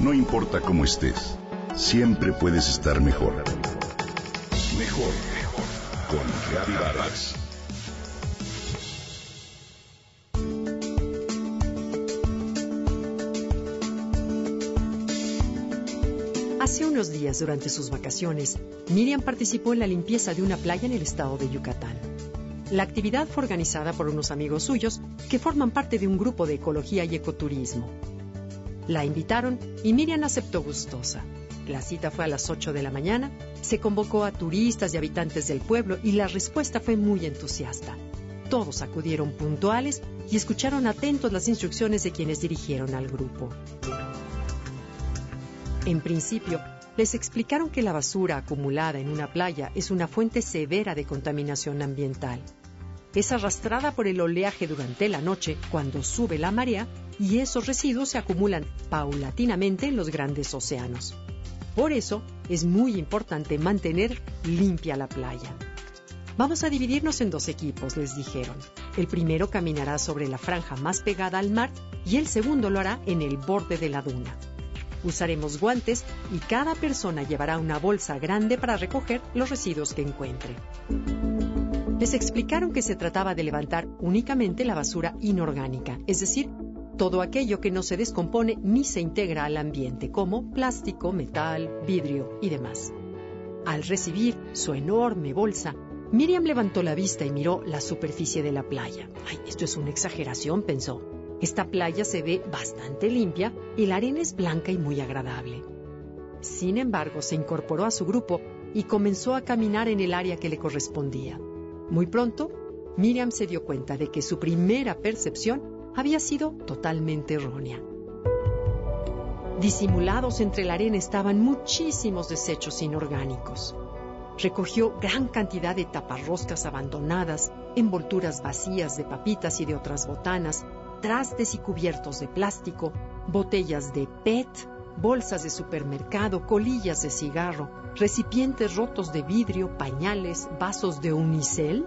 No importa cómo estés, siempre puedes estar mejor. Mejor, mejor. Con Reavivadas. Hace unos días, durante sus vacaciones, Miriam participó en la limpieza de una playa en el estado de Yucatán. La actividad fue organizada por unos amigos suyos que forman parte de un grupo de ecología y ecoturismo. La invitaron y Miriam aceptó gustosa. La cita fue a las 8 de la mañana, se convocó a turistas y habitantes del pueblo y la respuesta fue muy entusiasta. Todos acudieron puntuales y escucharon atentos las instrucciones de quienes dirigieron al grupo. En principio, les explicaron que la basura acumulada en una playa es una fuente severa de contaminación ambiental. Es arrastrada por el oleaje durante la noche cuando sube la marea y esos residuos se acumulan paulatinamente en los grandes océanos. Por eso es muy importante mantener limpia la playa. Vamos a dividirnos en dos equipos, les dijeron. El primero caminará sobre la franja más pegada al mar y el segundo lo hará en el borde de la duna. Usaremos guantes y cada persona llevará una bolsa grande para recoger los residuos que encuentre. Les explicaron que se trataba de levantar únicamente la basura inorgánica, es decir, todo aquello que no se descompone ni se integra al ambiente, como plástico, metal, vidrio y demás. Al recibir su enorme bolsa, Miriam levantó la vista y miró la superficie de la playa. Ay, esto es una exageración, pensó. Esta playa se ve bastante limpia y la arena es blanca y muy agradable. Sin embargo, se incorporó a su grupo y comenzó a caminar en el área que le correspondía. Muy pronto, Miriam se dio cuenta de que su primera percepción había sido totalmente errónea. Disimulados entre la arena estaban muchísimos desechos inorgánicos. Recogió gran cantidad de taparroscas abandonadas, envolturas vacías de papitas y de otras botanas, trastes y cubiertos de plástico, botellas de PET, bolsas de supermercado, colillas de cigarro, recipientes rotos de vidrio, pañales, vasos de unicel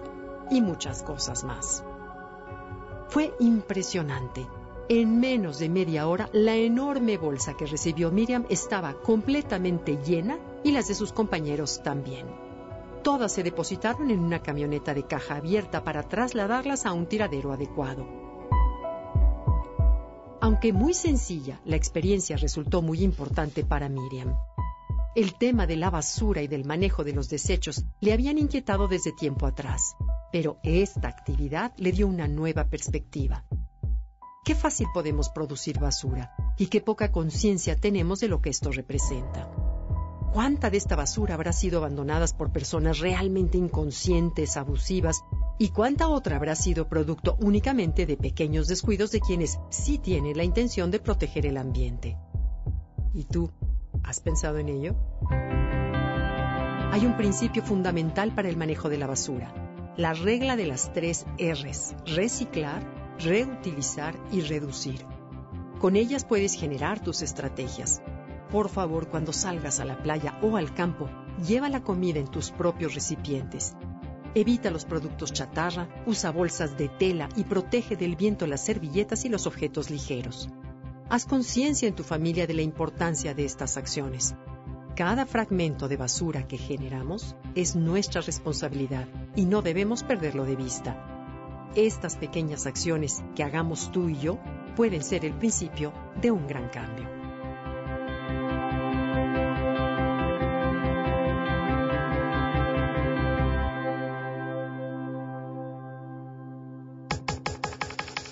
y muchas cosas más. Fue impresionante. En menos de media hora, la enorme bolsa que recibió Miriam estaba completamente llena y las de sus compañeros también. Todas se depositaron en una camioneta de caja abierta para trasladarlas a un tiradero adecuado. Aunque muy sencilla, la experiencia resultó muy importante para Miriam. El tema de la basura y del manejo de los desechos le habían inquietado desde tiempo atrás pero esta actividad le dio una nueva perspectiva. Qué fácil podemos producir basura y qué poca conciencia tenemos de lo que esto representa. ¿Cuánta de esta basura habrá sido abandonada por personas realmente inconscientes, abusivas, y cuánta otra habrá sido producto únicamente de pequeños descuidos de quienes sí tienen la intención de proteger el ambiente? ¿Y tú, has pensado en ello? Hay un principio fundamental para el manejo de la basura la regla de las tres Rs, reciclar, reutilizar y reducir. Con ellas puedes generar tus estrategias. Por favor, cuando salgas a la playa o al campo, lleva la comida en tus propios recipientes. Evita los productos chatarra, usa bolsas de tela y protege del viento las servilletas y los objetos ligeros. Haz conciencia en tu familia de la importancia de estas acciones. Cada fragmento de basura que generamos es nuestra responsabilidad y no debemos perderlo de vista. Estas pequeñas acciones que hagamos tú y yo pueden ser el principio de un gran cambio.